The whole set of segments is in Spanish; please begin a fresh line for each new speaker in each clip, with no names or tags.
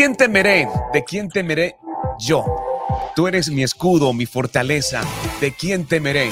quién temeré? ¿De quién temeré yo? Tú eres mi escudo, mi fortaleza. ¿De quién temeré?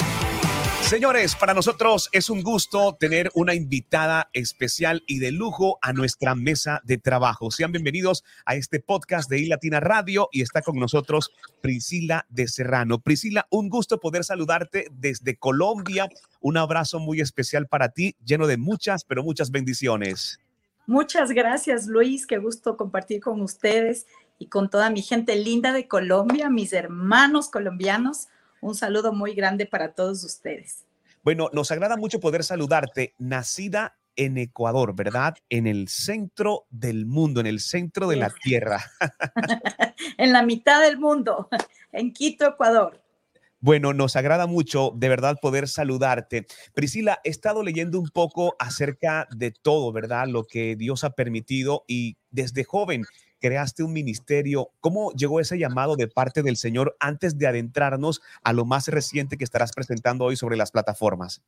Señores, para nosotros es un gusto tener una invitada especial y de lujo a nuestra mesa de trabajo. Sean bienvenidos a este podcast de iLatina Radio y está con nosotros Priscila de Serrano. Priscila, un gusto poder saludarte desde Colombia. Un abrazo muy especial para ti, lleno de muchas, pero muchas bendiciones.
Muchas gracias, Luis. Qué gusto compartir con ustedes y con toda mi gente linda de Colombia, mis hermanos colombianos. Un saludo muy grande para todos ustedes.
Bueno, nos agrada mucho poder saludarte, nacida en Ecuador, ¿verdad? En el centro del mundo, en el centro de la tierra.
en la mitad del mundo, en Quito, Ecuador.
Bueno, nos agrada mucho de verdad poder saludarte. Priscila, he estado leyendo un poco acerca de todo, ¿verdad? Lo que Dios ha permitido y desde joven creaste un ministerio. ¿Cómo llegó ese llamado de parte del Señor antes de adentrarnos a lo más reciente que estarás presentando hoy sobre las plataformas?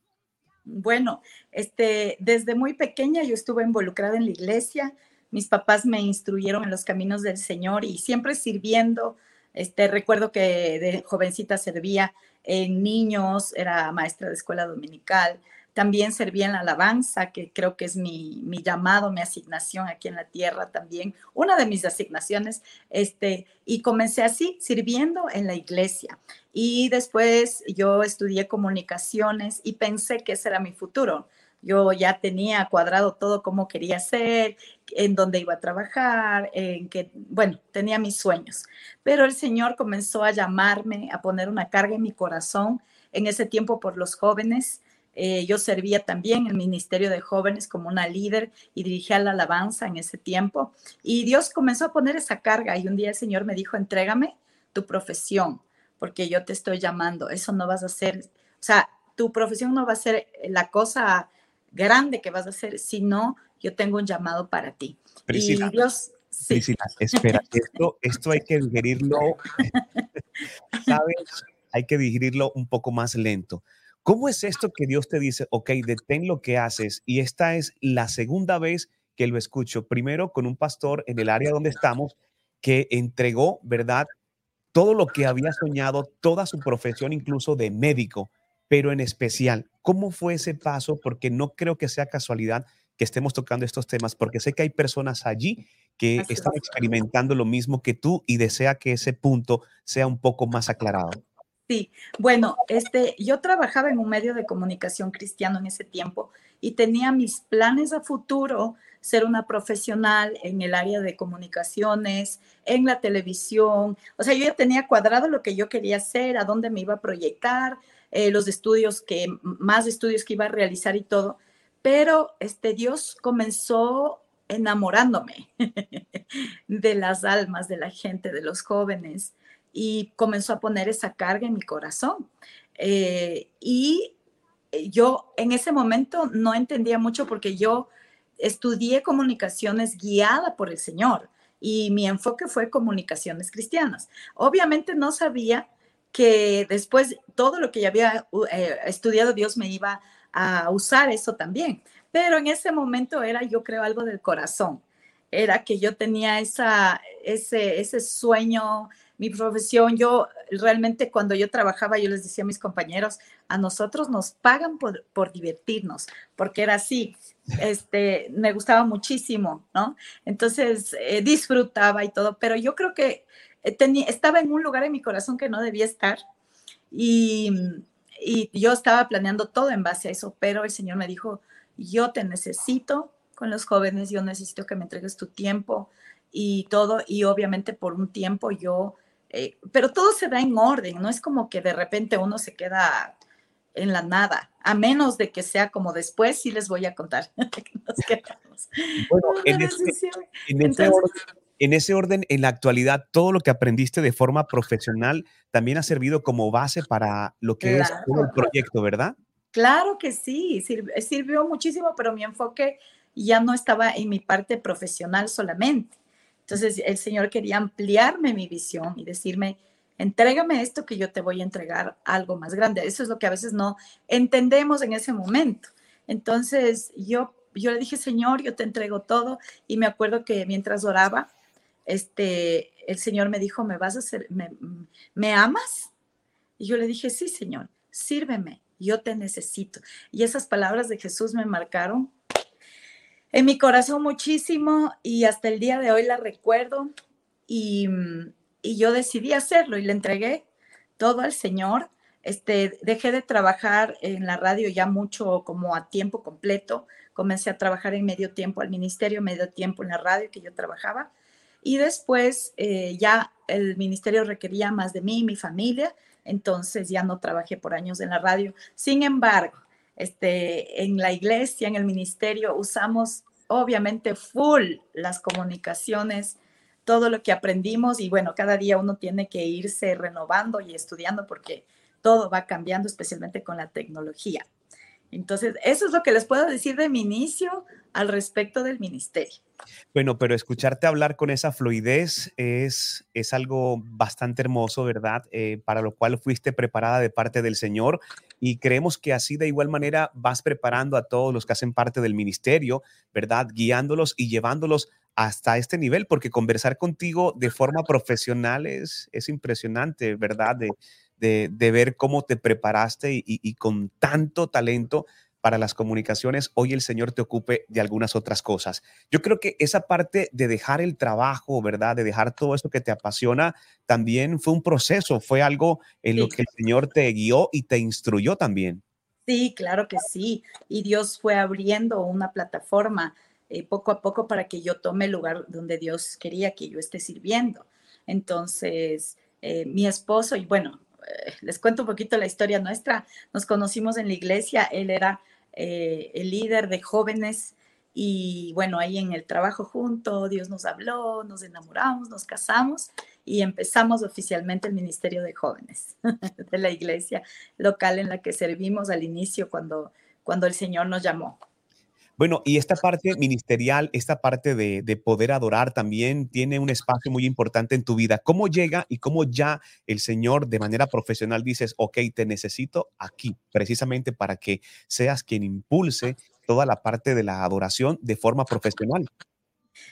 Bueno, este, desde muy pequeña yo estuve involucrada en la iglesia. Mis papás me instruyeron en los caminos del Señor y siempre sirviendo. Este, recuerdo que de jovencita servía en niños, era maestra de escuela dominical, también serví en la alabanza, que creo que es mi, llamado, mi asignación aquí en la tierra también, una de mis asignaciones, este, y comencé así, sirviendo en la iglesia. Y después yo estudié comunicaciones y pensé que ese era mi futuro. Yo ya tenía cuadrado todo como quería ser, en dónde iba a trabajar, en que, bueno, tenía mis sueños. Pero el Señor comenzó a llamarme, a poner una carga en mi corazón en ese tiempo por los jóvenes eh, yo servía también en el Ministerio de Jóvenes como una líder y dirigía la alabanza en ese tiempo. Y Dios comenzó a poner esa carga y un día el Señor me dijo, entrégame tu profesión, porque yo te estoy llamando. Eso no vas a hacer, o sea, tu profesión no va a ser la cosa grande que vas a hacer, sino yo tengo un llamado para ti.
Priscila, y Dios... Priscila, espera, esto, esto hay que digerirlo, ¿sabes? Hay que digerirlo un poco más lento ¿Cómo es esto que Dios te dice, ok, detén lo que haces? Y esta es la segunda vez que lo escucho. Primero con un pastor en el área donde estamos que entregó, ¿verdad? Todo lo que había soñado, toda su profesión, incluso de médico, pero en especial, ¿cómo fue ese paso? Porque no creo que sea casualidad que estemos tocando estos temas, porque sé que hay personas allí que están experimentando lo mismo que tú y desea que ese punto sea un poco más aclarado.
Sí, bueno, este, yo trabajaba en un medio de comunicación cristiano en ese tiempo y tenía mis planes a futuro ser una profesional en el área de comunicaciones, en la televisión. O sea, yo ya tenía cuadrado lo que yo quería hacer, a dónde me iba a proyectar, eh, los estudios que, más estudios que iba a realizar y todo. Pero este Dios comenzó enamorándome de las almas de la gente, de los jóvenes y comenzó a poner esa carga en mi corazón. Eh, y yo en ese momento no entendía mucho porque yo estudié comunicaciones guiada por el Señor y mi enfoque fue comunicaciones cristianas. Obviamente no sabía que después todo lo que ya había eh, estudiado Dios me iba a usar eso también. Pero en ese momento era, yo creo, algo del corazón. Era que yo tenía esa, ese, ese sueño, mi profesión, yo realmente cuando yo trabajaba, yo les decía a mis compañeros, a nosotros nos pagan por, por divertirnos, porque era así, este, me gustaba muchísimo, ¿no? Entonces eh, disfrutaba y todo, pero yo creo que tenía, estaba en un lugar en mi corazón que no debía estar y, y yo estaba planeando todo en base a eso, pero el Señor me dijo, yo te necesito con los jóvenes, yo necesito que me entregues tu tiempo y todo, y obviamente por un tiempo yo eh, pero todo se da en orden, no es como que de repente uno se queda en la nada, a menos de que sea como después, sí les voy a contar.
bueno, en, ese, orden, en la actualidad, todo lo que aprendiste de forma profesional también ha servido como base para lo que es todo el proyecto, ¿verdad?
Claro que sí, sirvió muchísimo, pero mi enfoque ya no estaba en mi parte profesional solamente entonces el Señor quería ampliarme mi visión y decirme, entrégame esto que yo te voy a entregar algo más grande. Eso es lo que a veces no entendemos en ese momento. Entonces yo, yo le dije, Señor, yo te entrego todo. Y me acuerdo que mientras oraba, este, el Señor me dijo, ¿me vas a hacer, me, me amas? Y yo le dije, sí, Señor, sírveme, yo te necesito. Y esas palabras de Jesús me marcaron en mi corazón muchísimo y hasta el día de hoy la recuerdo y, y yo decidí hacerlo y le entregué todo al Señor. Este, dejé de trabajar en la radio ya mucho como a tiempo completo. Comencé a trabajar en medio tiempo al ministerio, medio tiempo en la radio que yo trabajaba. Y después eh, ya el ministerio requería más de mí y mi familia, entonces ya no trabajé por años en la radio. Sin embargo, este, en la iglesia, en el ministerio, usamos obviamente full las comunicaciones, todo lo que aprendimos y bueno, cada día uno tiene que irse renovando y estudiando porque todo va cambiando, especialmente con la tecnología. Entonces, eso es lo que les puedo decir de mi inicio al respecto del ministerio.
Bueno, pero escucharte hablar con esa fluidez es, es algo bastante hermoso, ¿verdad? Eh, para lo cual fuiste preparada de parte del Señor y creemos que así de igual manera vas preparando a todos los que hacen parte del ministerio, ¿verdad? Guiándolos y llevándolos hasta este nivel, porque conversar contigo de forma profesional es, es impresionante, ¿verdad? De, ver cómo te preparaste y, con tanto talento para las comunicaciones, hoy el Señor te ocupe de algunas otras cosas. Yo creo que esa parte de dejar el trabajo, ¿verdad? De dejar todo eso que te apasiona, también fue un proceso, fue algo en lo que el Señor te guió y te instruyó también.
Sí, claro que sí. Y Dios fue abriendo una plataforma eh, poco a poco para que yo tome el lugar donde Dios quería que yo esté sirviendo. Entonces, eh, mi esposo, y bueno, eh, les cuento un poquito la historia nuestra. Nos conocimos en la iglesia, él era eh, el líder de jóvenes y bueno, ahí en el trabajo junto, Dios nos habló, nos enamoramos, nos casamos y empezamos oficialmente el Ministerio de Jóvenes de la iglesia local en la que servimos al inicio cuando, cuando el Señor nos llamó.
Bueno, y esta parte ministerial, esta parte de, poder adorar también tiene un espacio muy importante en tu vida. ¿Cómo llega y cómo ya el Señor de manera profesional dices, ok, te necesito aquí, precisamente para que seas quien impulse toda la parte de la adoración de forma profesional?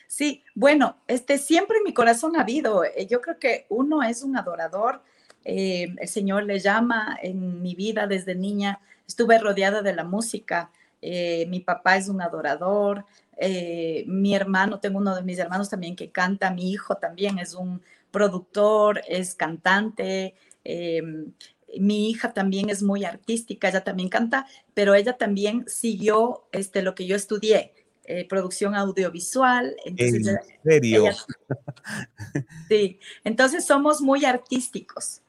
Sí, bueno, este siempre en mi corazón ha habido. Eh, yo creo que uno es un adorador. Eh, el Señor le llama en mi vida desde niña. Estuve rodeada de la música. Eh, mi papá es un adorador, eh, mi hermano, tengo uno de mis hermanos también que canta, mi hijo también es un productor, es cantante, eh, mi hija también es muy artística, ella también canta, pero ella también siguió este, lo que yo estudié, producción audiovisual.
Entonces, ¿En serio?
sí, entonces somos muy artísticos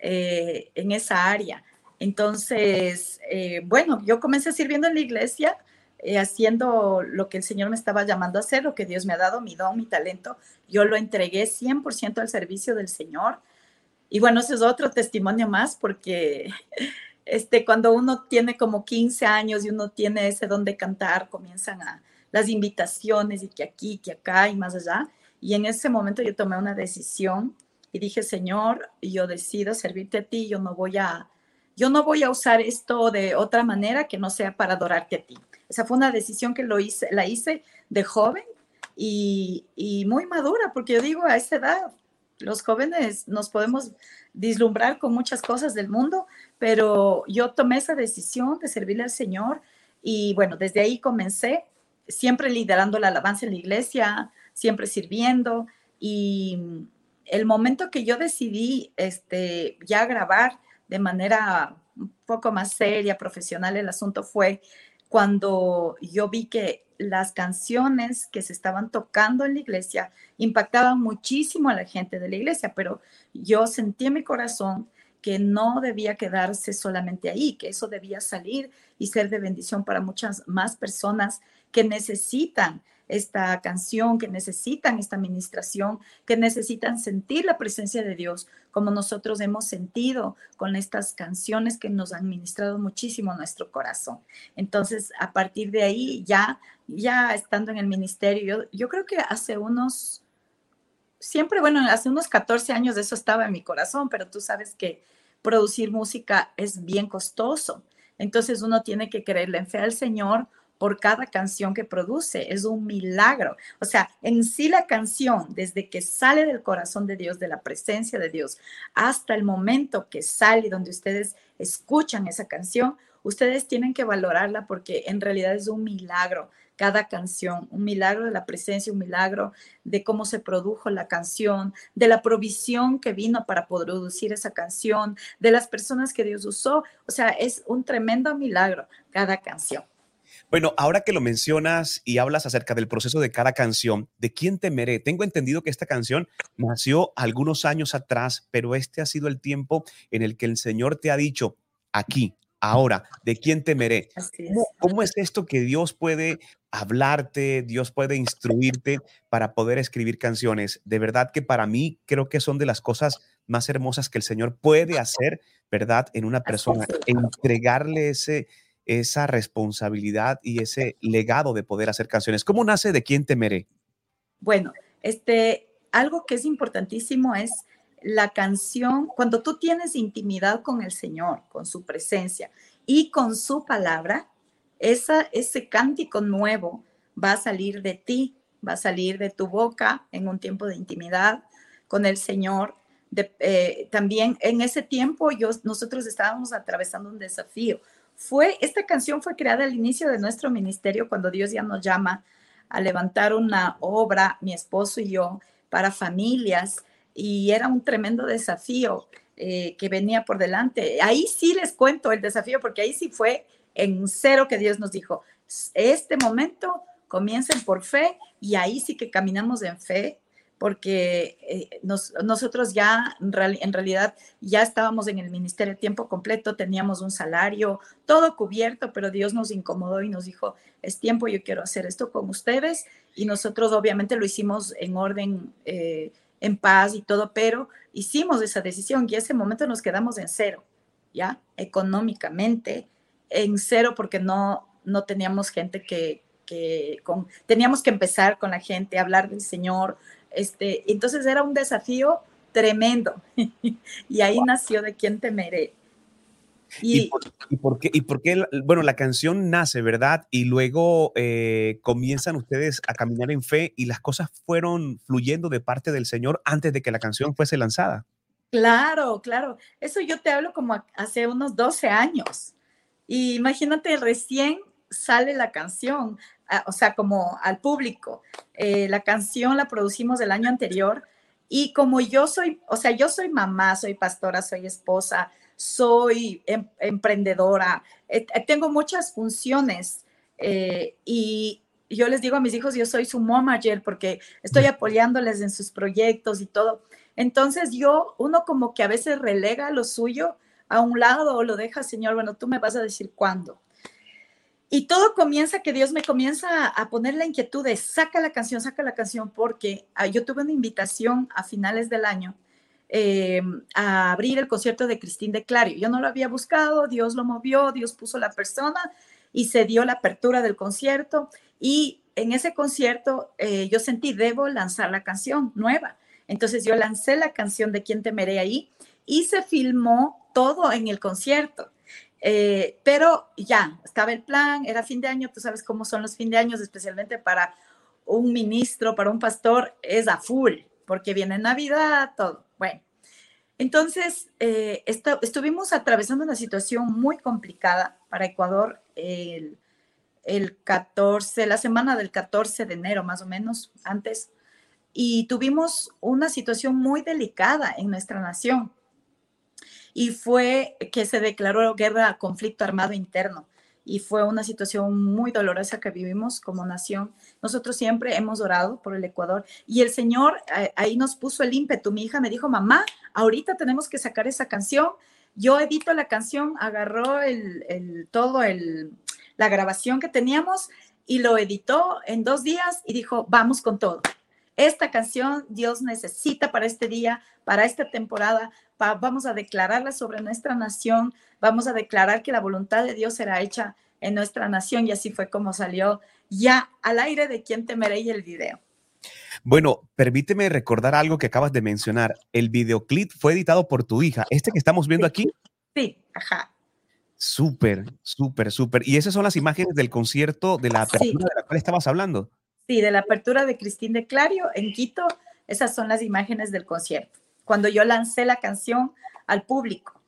en esa área. Entonces, eh, bueno, yo comencé sirviendo en la iglesia, eh, haciendo lo que el Señor me estaba llamando a hacer, lo que Dios me ha dado, mi don, mi talento. Yo lo entregué 100% al servicio del Señor. Y bueno, ese es otro testimonio más porque este, cuando uno tiene como 15 años y uno tiene ese don de cantar, comienzan las invitaciones y que aquí, que acá y más allá. Y en ese momento yo tomé una decisión y dije, Señor, yo decido servirte a ti, yo no voy a yo no voy a usar esto de otra manera que no sea para adorarte a ti. Esa fue una decisión que lo hice, la hice de joven y, muy madura, porque yo digo, a esa edad, los jóvenes nos podemos dislumbrar con muchas cosas del mundo, pero yo tomé esa decisión de servirle al Señor y bueno, desde ahí comencé, siempre liderando la alabanza en la iglesia, siempre sirviendo y el momento que yo decidí este, ya grabar, de manera un poco más seria, profesional, el asunto fue cuando yo vi que las canciones que se estaban tocando en la iglesia impactaban muchísimo a la gente de la iglesia, pero yo sentí en mi corazón que no debía quedarse solamente ahí, que eso debía salir y ser de bendición para muchas más personas que necesitan esta canción, que necesitan esta administración, que necesitan sentir la presencia de Dios, como nosotros hemos sentido con estas canciones que nos han ministrado muchísimo nuestro corazón. Entonces, a partir de ahí, ya, ya estando en el ministerio, yo, creo que hace unos, siempre, bueno, hace unos 14 años eso estaba en mi corazón, pero tú sabes que producir música es bien costoso. Entonces uno tiene que creerle en fe al Señor por cada canción que produce. Es un milagro. O sea, en sí la canción, desde que sale del corazón de Dios, de la presencia de Dios, hasta el momento que sale donde ustedes escuchan esa canción, ustedes tienen que valorarla porque en realidad es un milagro cada canción, un milagro de la presencia, un milagro de cómo se produjo la canción, de la provisión que vino para producir esa canción, de las personas que Dios usó. O sea, es un tremendo milagro cada canción.
Bueno, ahora que lo mencionas y hablas acerca del proceso de cada canción, ¿de quién temeré? Tengo entendido que esta canción nació algunos años atrás, pero este ha sido el tiempo en el que el Señor te ha dicho, aquí, ahora, ¿de quién temeré? ¿Cómo, es esto que Dios puede hablarte, Dios puede instruirte para poder escribir canciones? De verdad que para mí creo que son de las cosas más hermosas que el Señor puede hacer, ¿verdad? En una persona, entregarle ese, esa responsabilidad y ese legado de poder hacer canciones. ¿Cómo nace de quién temeré?
Bueno, este, algo que es importantísimo es la canción, cuando tú tienes intimidad con el Señor, con su presencia y con su palabra, esa, ese cántico nuevo va a salir de ti, va a salir de tu boca en un tiempo de intimidad con el Señor. Eh, también en ese tiempo yo, nosotros estábamos atravesando un desafío. Fue, esta canción fue creada al inicio de nuestro ministerio cuando Dios ya nos llama a levantar una obra, mi esposo y yo, para familias y era un tremendo desafío eh, que venía por delante. Ahí sí les cuento el desafío porque ahí sí fue en cero que Dios nos dijo, este momento comiencen por fe y ahí sí que caminamos en fe porque eh, nosotros ya en, realidad ya estábamos en el ministerio tiempo completo, teníamos un salario, todo cubierto, pero Dios nos incomodó y nos dijo, es tiempo, yo quiero hacer esto con ustedes y nosotros obviamente lo hicimos en orden. Eh, en paz y todo, pero hicimos esa decisión y ese momento nos quedamos en cero, ¿ya? Económicamente, en cero porque no, no teníamos gente que, que con, teníamos que empezar con la gente, hablar del Señor, este, entonces era un desafío tremendo y ahí nació de quién temeré.
¿Y, por, qué, y por qué, bueno, la canción nace, ¿verdad? Y luego eh, comienzan ustedes a caminar en fe y las cosas fueron fluyendo de parte del Señor antes de que la canción fuese lanzada.
Claro, claro. Eso yo te hablo como hace unos 12 años. Y imagínate, recién sale la canción, o sea, como al público. Eh, la canción la producimos el año anterior y como yo soy, o sea, yo soy mamá, soy pastora, soy esposa, soy em, emprendedora, eh, eh, tengo muchas funciones eh, y yo les digo a mis hijos, yo soy su manager porque estoy apoyándoles en sus proyectos y todo. Entonces yo, uno como que a veces relega lo suyo a un lado o lo deja, Señor, bueno, tú me vas a decir cuándo. Y todo comienza que Dios me comienza a poner la inquietud de saca la canción, saca la canción, porque ah, yo tuve una invitación a finales del año eh, a abrir el concierto de Cristín de Clario. Yo no lo había buscado, Dios lo movió, Dios puso la persona y se dio la apertura del concierto. Y en ese concierto eh, yo sentí, debo lanzar la canción nueva. Entonces yo lancé la canción de Quién temeré ahí y se filmó todo en el concierto. Eh, pero ya, estaba el plan, era fin de año, tú sabes cómo son los fin de años, especialmente para un ministro, para un pastor, es a full, porque viene Navidad, todo. Bueno, entonces, eh, estuvimos atravesando una situación muy complicada para Ecuador el, 14, la semana del 14 de enero más o menos, antes, y tuvimos una situación muy delicada en nuestra nación. Y fue que se declaró guerra, conflicto armado interno y fue una situación muy dolorosa que vivimos como nación. Nosotros siempre hemos orado por el Ecuador y el Señor eh, ahí nos puso el ímpetu. Mi hija me dijo, mamá, ahorita tenemos que sacar esa canción. Yo edito la canción, agarró el, todo el, la grabación que teníamos y lo editó en dos días y dijo, vamos con todo. Esta canción Dios necesita para este día, para esta temporada. Vamos a declararla sobre nuestra nación. Vamos a declarar que la voluntad de Dios será hecha en nuestra nación. Y así fue como salió ya al aire de quien temeré y el video.
Bueno, permíteme recordar algo que acabas de mencionar. El videoclip fue editado por tu hija, este que estamos viendo aquí.
Sí, ajá.
Súper, súper, súper. Y esas son las imágenes del concierto de la apertura de la cual estabas hablando.
Sí, de la apertura de Cristín de Clario en Quito. Esas son las imágenes del concierto. Cuando yo lancé la canción al público.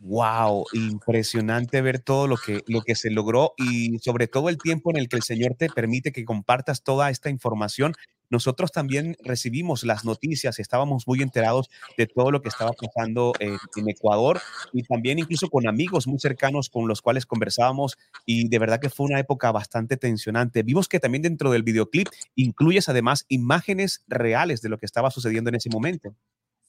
Wow, impresionante ver todo lo que, lo que se logró y sobre todo el tiempo en el que el Señor te permite que compartas toda esta información. Nosotros también recibimos las noticias, estábamos muy enterados de todo lo que estaba pasando en, Ecuador y también incluso con amigos muy cercanos con los cuales conversábamos y de verdad que fue una época bastante tensionante. Vimos que también dentro del videoclip incluyes además imágenes reales de lo que estaba sucediendo en ese momento.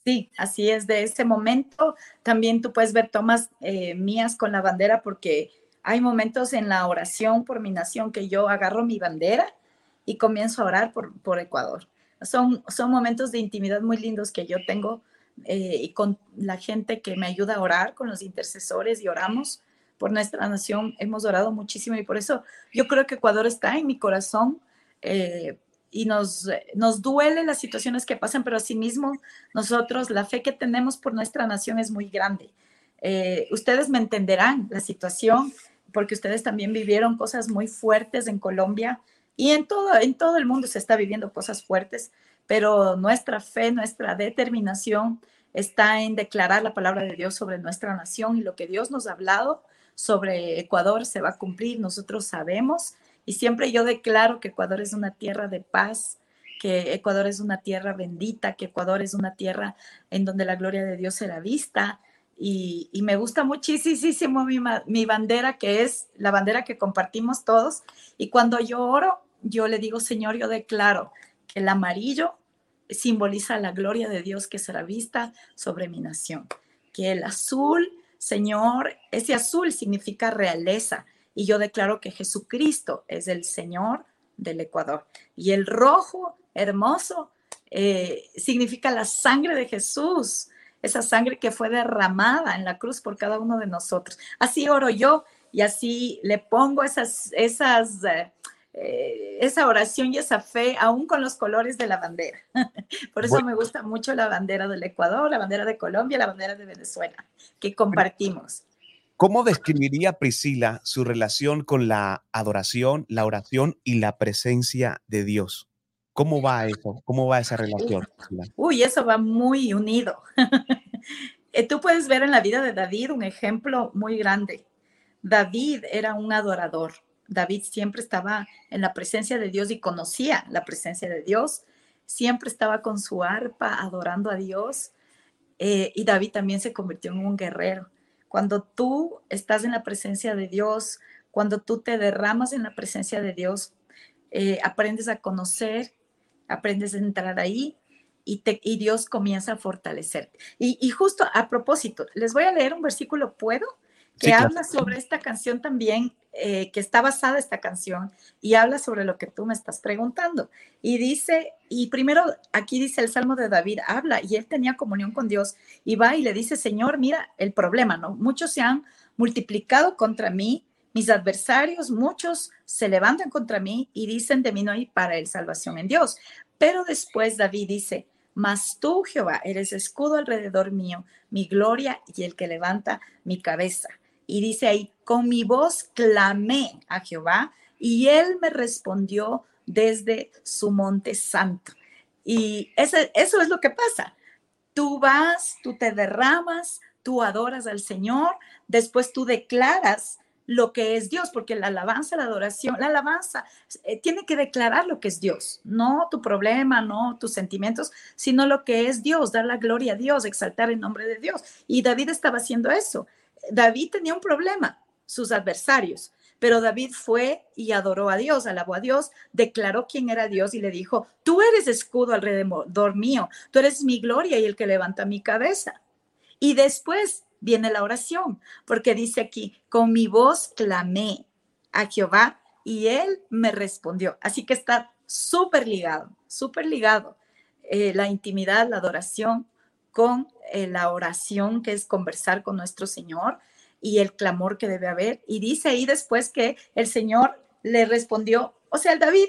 Sí, así es. De ese momento también tú puedes ver tomas eh, mías con la bandera porque hay momentos en la oración por mi nación que yo agarro mi bandera y comienzo a orar por, por Ecuador. Son, son momentos de intimidad muy lindos que yo tengo eh, y con la gente que me ayuda a orar, con los intercesores y oramos por nuestra nación. Hemos orado muchísimo y por eso yo creo que Ecuador está en mi corazón. Eh, y nos, nos duele las situaciones que pasan, pero asimismo nosotros, la fe que tenemos por nuestra nación es muy grande. Eh, ustedes me entenderán la situación porque ustedes también vivieron cosas muy fuertes en Colombia y en todo, en todo el mundo se está viviendo cosas fuertes, pero nuestra fe, nuestra determinación está en declarar la palabra de Dios sobre nuestra nación y lo que Dios nos ha hablado sobre Ecuador se va a cumplir. Nosotros sabemos y siempre yo declaro que Ecuador es una tierra de paz, que Ecuador es una tierra bendita, que Ecuador es una tierra en donde la gloria de Dios será vista. Y, me gusta muchísimo mi, mi bandera, que es la bandera que compartimos todos. Y cuando yo oro, yo le digo, Señor, yo declaro que el amarillo simboliza la gloria de Dios que será vista sobre mi nación. Que el azul, Señor, ese azul significa realeza, y yo declaro que Jesucristo es el Señor del Ecuador. Y el rojo hermoso eh, significa la sangre de Jesús, esa sangre que fue derramada en la cruz por cada uno de nosotros. Así oro yo y así le pongo esas, esas, eh, eh, esa oración y esa fe, aún con los colores de la bandera. Por eso me gusta mucho la bandera del Ecuador, la bandera de Colombia, la bandera de Venezuela, que compartimos.
¿Cómo describiría Priscila su relación con la adoración, la oración y la presencia de Dios? ¿Cómo va eso? ¿Cómo va esa relación?
Uy, eso va muy unido. Eh, tú puedes ver en la vida de David un ejemplo muy grande. David era un adorador. David siempre estaba en la presencia de Dios y conocía la presencia de Dios. Siempre estaba con su arpa adorando a Dios. Eh, y David también se convirtió en un guerrero. Cuando tú estás en la presencia de Dios, cuando tú te derramas en la presencia de Dios, eh, aprendes a conocer, aprendes a entrar ahí y, te, y Dios comienza a fortalecerte. Y, justo a propósito, les voy a leer un versículo, ¿puedo? Que habla sobre esta canción también eh, que está basada esta canción y habla sobre lo que tú me estás preguntando. Y dice, y primero aquí dice el Salmo de David, habla y él tenía comunión con Dios y va y le dice, Señor, mira el problema, ¿no? Muchos se han multiplicado contra mí, mis adversarios, muchos se levantan contra mí y dicen de mí no hay para el salvación en Dios. Pero después David dice, mas tú, Jehová, eres escudo alrededor mío, mi gloria y el que levanta mi cabeza. Y dice ahí, con mi voz clamé a Jehová y él me respondió desde su monte santo. Y eso, eso es lo que pasa. Tú vas, tú te derramas, tú adoras al Señor, después tú declaras lo que es Dios, porque la alabanza, la adoración, la alabanza eh, tiene que declarar lo que es Dios, no tu problema, no tus sentimientos, sino lo que es Dios, dar la gloria a Dios, exaltar el nombre de Dios. Y David estaba haciendo eso. David tenía un problema, sus adversarios, pero David fue y adoró a Dios, alabó a Dios, declaró quién era Dios y le dijo, tú eres escudo alrededor mío, tú eres mi gloria y el que levanta mi cabeza. Y después viene la oración, porque dice aquí, con mi voz clamé a Jehová y él me respondió. Así que está súper ligado, súper ligado eh, la intimidad, la adoración con eh, la oración, que es conversar con nuestro Señor y el clamor que debe haber. Y dice ahí después que el Señor le respondió, o sea, el David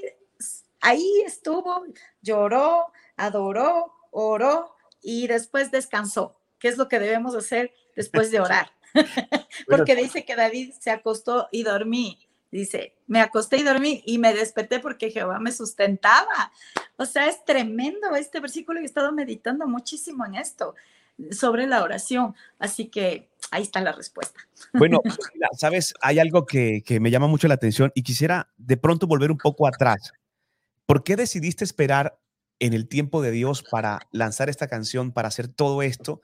ahí estuvo, lloró, adoró, oró y después descansó. ¿Qué es lo que debemos hacer después de orar? porque dice que David se acostó y dormí. Dice, me acosté y dormí y me desperté porque Jehová me sustentaba. O sea, es tremendo este versículo y he estado meditando muchísimo en esto sobre la oración. Así que ahí está la respuesta.
Bueno, sabes, hay algo que, que, me llama mucho la atención y quisiera de pronto volver un poco atrás. ¿Por qué decidiste esperar en el tiempo de Dios para lanzar esta canción, para hacer todo esto?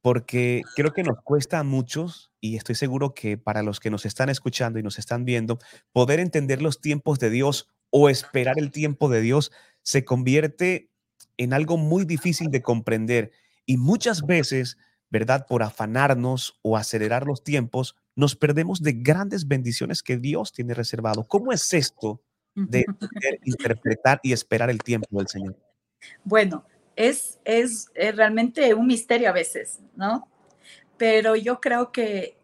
Porque creo que nos cuesta a muchos, y estoy seguro que para los que nos están escuchando y nos están viendo, poder entender los tiempos de Dios o esperar el tiempo de Dios se convierte en algo muy difícil de comprender. Y muchas veces, ¿verdad? Por afanarnos o acelerar los tiempos, nos perdemos de grandes bendiciones que Dios tiene reservado. ¿Cómo es esto de interpretar y esperar el tiempo del Señor?
Bueno, es, es, realmente un misterio a veces, ¿no? Pero yo creo que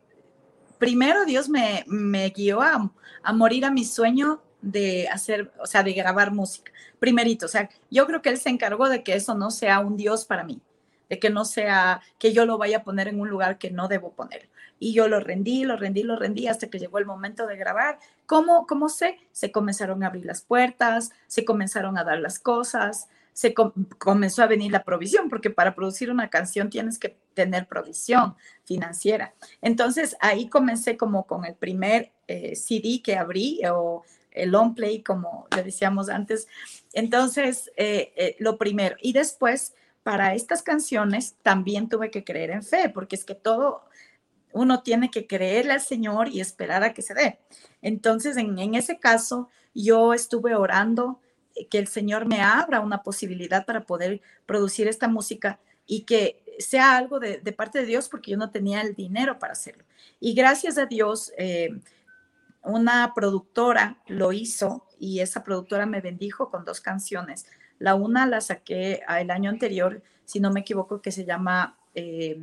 primero Dios me, me guió a, a morir a mi sueño de hacer, o sea, de grabar música. Primerito, o sea, yo creo que Él se encargó de que eso no sea un Dios para mí de que no sea que yo lo vaya a poner en un lugar que no debo poner. Y yo lo rendí, lo rendí, lo rendí hasta que llegó el momento de grabar. ¿Cómo, cómo sé? Se comenzaron a abrir las puertas, se comenzaron a dar las cosas, se comenzó a venir la provisión, porque para producir una canción tienes que tener provisión financiera. Entonces ahí comencé como con el primer eh, CD que abrí o el long play, como le decíamos antes. Entonces, eh, eh, lo primero. Y después para estas canciones también tuve que creer en fe, porque es que todo uno tiene que creerle al Señor y esperar a que se dé. Entonces, en, ese caso, yo estuve orando que el Señor me abra una posibilidad para poder producir esta música y que sea algo de, parte de Dios, porque yo no tenía el dinero para hacerlo. Y gracias a Dios, eh, una productora lo hizo y esa productora me bendijo con dos canciones la una la saqué el año anterior, si no me equivoco, que se llama eh,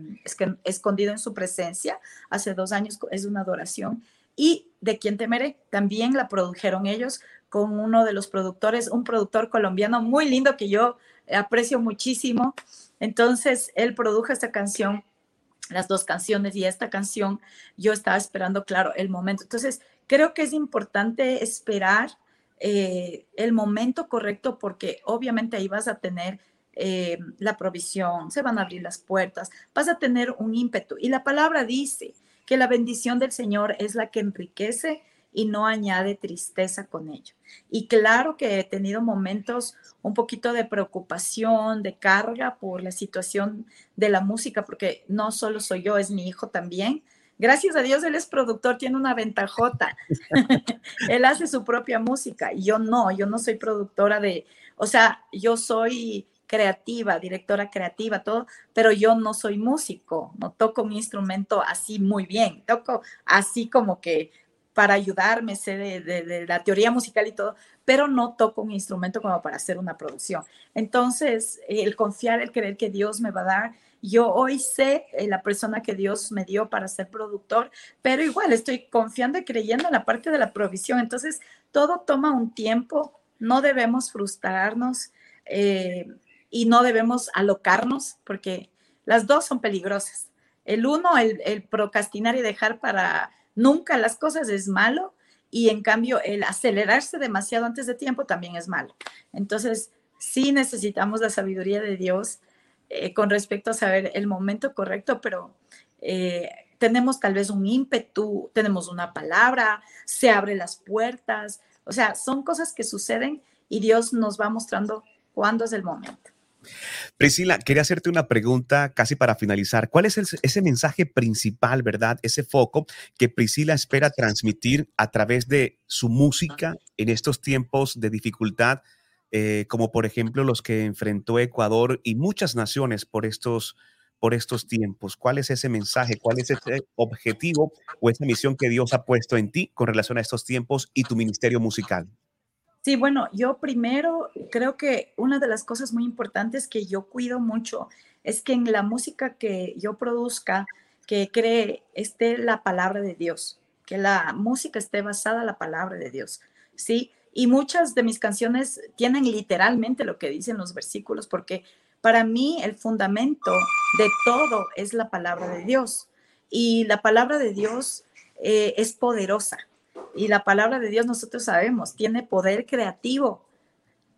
Escondido en su presencia. Hace dos años es una adoración. Y De Quién Temeré, también la produjeron ellos con uno de los productores, un productor colombiano muy lindo que yo aprecio muchísimo. Entonces, él produjo esta canción, las dos canciones y esta canción, yo estaba esperando, claro, el momento. Entonces, creo que es importante esperar eh, el momento correcto porque obviamente ahí vas a tener eh, la provisión, se van a abrir las puertas, vas a tener un ímpetu. Y la palabra dice que la bendición del Señor es la que enriquece y no añade tristeza con ello. Y claro que he tenido momentos un poquito de preocupación, de carga por la situación de la música, porque no solo soy yo, es mi hijo también. Gracias a Dios él es productor, tiene una ventajota. él hace su propia música y yo no, yo no soy productora de, o sea, yo soy creativa, directora creativa, todo, pero yo no soy músico, no toco un instrumento así muy bien, toco así como que para ayudarme, sé de, de, la teoría musical y todo, pero no toco un instrumento como para hacer una producción. Entonces, el confiar, el creer que Dios me va a dar yo hoy sé eh, la persona que Dios me dio para ser productor, pero igual estoy confiando y creyendo en la parte de la provisión. Entonces, todo toma un tiempo, no debemos frustrarnos eh, y no debemos alocarnos porque las dos son peligrosas. El uno, el, el procrastinar y dejar para nunca las cosas es malo y en cambio el acelerarse demasiado antes de tiempo también es malo. Entonces, sí necesitamos la sabiduría de Dios eh, con respecto a saber el momento correcto, pero eh, tenemos tal vez un ímpetu, tenemos una palabra, se abren las puertas, o sea, son cosas que suceden y Dios nos va mostrando cuándo es el momento.
Priscila, quería hacerte una pregunta casi para finalizar. ¿Cuál es ese mensaje principal, verdad? Ese foco que Priscila espera transmitir a través de su música en estos tiempos de dificultad eh, como por ejemplo los que enfrentó Ecuador y muchas naciones por estos, por estos tiempos. ¿Cuál es ese mensaje? ¿Cuál es ese objetivo o esa misión que Dios ha puesto en ti con relación a estos tiempos y tu ministerio musical?
Sí, bueno, yo primero creo que una de las cosas muy importantes que yo cuido mucho es que en la música que yo produzca, que cree, esté la palabra de Dios, que la música esté basada en la palabra de Dios, ¿sí? Y muchas de mis canciones tienen literalmente lo que dicen los versículos, porque para mí el fundamento de todo es la palabra de Dios. Y la palabra de Dios eh, es poderosa. Y la palabra de Dios nosotros sabemos, tiene poder creativo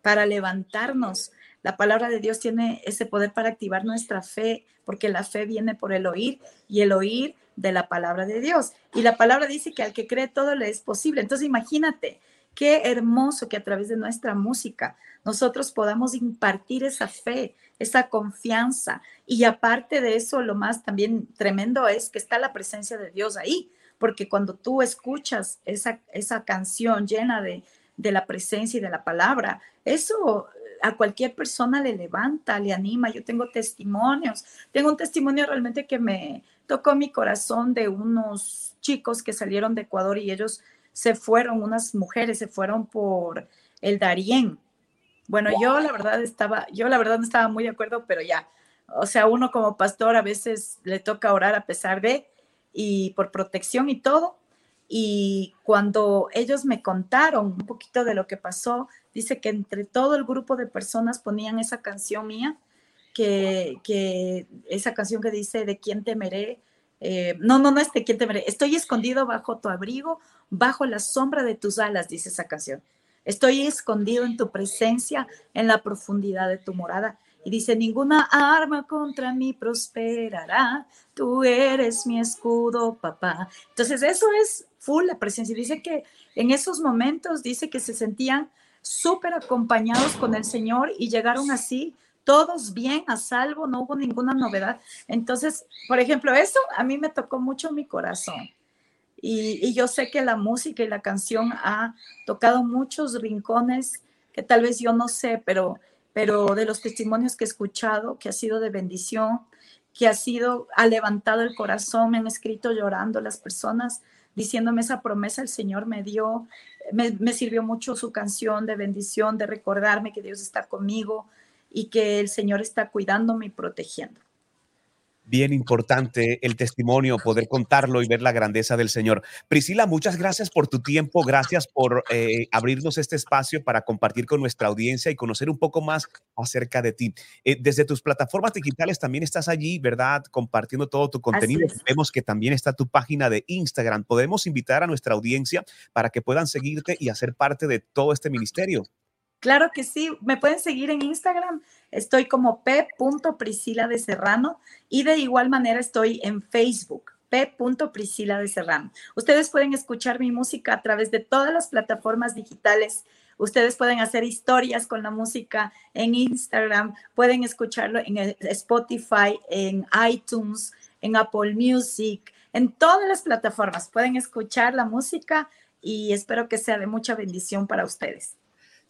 para levantarnos. La palabra de Dios tiene ese poder para activar nuestra fe, porque la fe viene por el oír y el oír de la palabra de Dios. Y la palabra dice que al que cree todo le es posible. Entonces imagínate, qué hermoso que a través de nuestra música nosotros podamos impartir esa fe, esa confianza. Y aparte de eso, lo más también tremendo es que está la presencia de Dios ahí, porque cuando tú escuchas esa, esa canción llena de, de la presencia y de la palabra, eso a cualquier persona le levanta, le anima. Yo tengo testimonios. Tengo un testimonio realmente que me tocó mi corazón de unos chicos que salieron de Ecuador y ellos se fueron, unas mujeres se fueron por el Darién. Bueno, yo la verdad estaba, yo la verdad no estaba muy de acuerdo, pero ya, o sea, uno como pastor a veces le toca orar a pesar de, y por protección y todo. Y cuando ellos me contaron un poquito de lo que pasó, dice que entre todo el grupo de personas ponían esa canción mía, que, que esa canción que dice, ¿de quién temeré? Eh, no, no, no es de quién temeré. Estoy escondido bajo tu abrigo, bajo la sombra de tus alas, dice esa canción. Estoy escondido en tu presencia, en la profundidad de tu morada. Y dice, ninguna arma contra mí prosperará. Tú eres mi escudo, papá. Entonces, eso es full la presencia. Dice que en esos momentos, dice que se sentían súper acompañados con el Señor y llegaron así, todos bien, a salvo, no hubo ninguna novedad. Entonces, por ejemplo, eso a mí me tocó mucho mi corazón. Y, yo sé que la música y la canción ha tocado muchos rincones que tal vez yo no sé, pero, pero de los testimonios que he escuchado, que ha sido de bendición, que ha sido, ha levantado el corazón, me han escrito llorando las personas, diciéndome esa promesa el Señor me dio, me, me sirvió mucho su canción de bendición, de recordarme que Dios está conmigo y que el Señor está cuidándome y protegiendo
bien importante el testimonio, poder contarlo y ver la grandeza del Señor. Priscila, muchas gracias por tu tiempo, gracias por eh, abrirnos este espacio para compartir con nuestra audiencia y conocer un poco más acerca de ti. Eh, desde tus plataformas digitales también estás allí, ¿verdad? Compartiendo todo tu contenido. Vemos que también está tu página de Instagram. Podemos invitar a nuestra audiencia para que puedan seguirte y hacer parte de todo este ministerio.
Claro que sí, me pueden seguir en Instagram, estoy como p.priscila de Serrano y de igual manera estoy en Facebook, p.priscila de Serrano. Ustedes pueden escuchar mi música a través de todas las plataformas digitales. Ustedes pueden hacer historias con la música en Instagram, pueden escucharlo en Spotify, en iTunes, en Apple Music, en todas las plataformas. Pueden escuchar la música y espero que sea de mucha bendición para ustedes.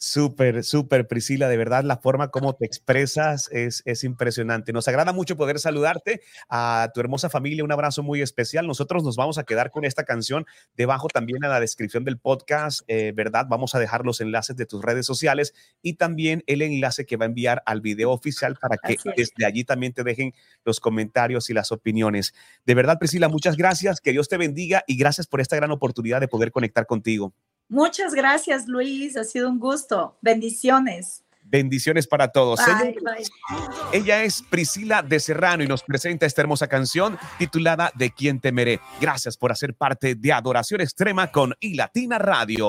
Súper, súper, Priscila, de verdad, la forma como te expresas es, es impresionante. Nos agrada mucho poder saludarte a tu hermosa familia, un abrazo muy especial. Nosotros nos vamos a quedar con esta canción debajo también en la descripción del podcast, eh, ¿verdad? Vamos a dejar los enlaces de tus redes sociales y también el enlace que va a enviar al video oficial para que desde allí también te dejen los comentarios y las opiniones. De verdad, Priscila, muchas gracias, que Dios te bendiga y gracias por esta gran oportunidad de poder conectar contigo.
Muchas gracias, Luis. Ha sido un gusto. Bendiciones.
Bendiciones para todos. Ella es Priscila de Serrano y nos presenta esta hermosa canción titulada De quién temeré. Gracias por hacer parte de Adoración Extrema con iLatina Radio.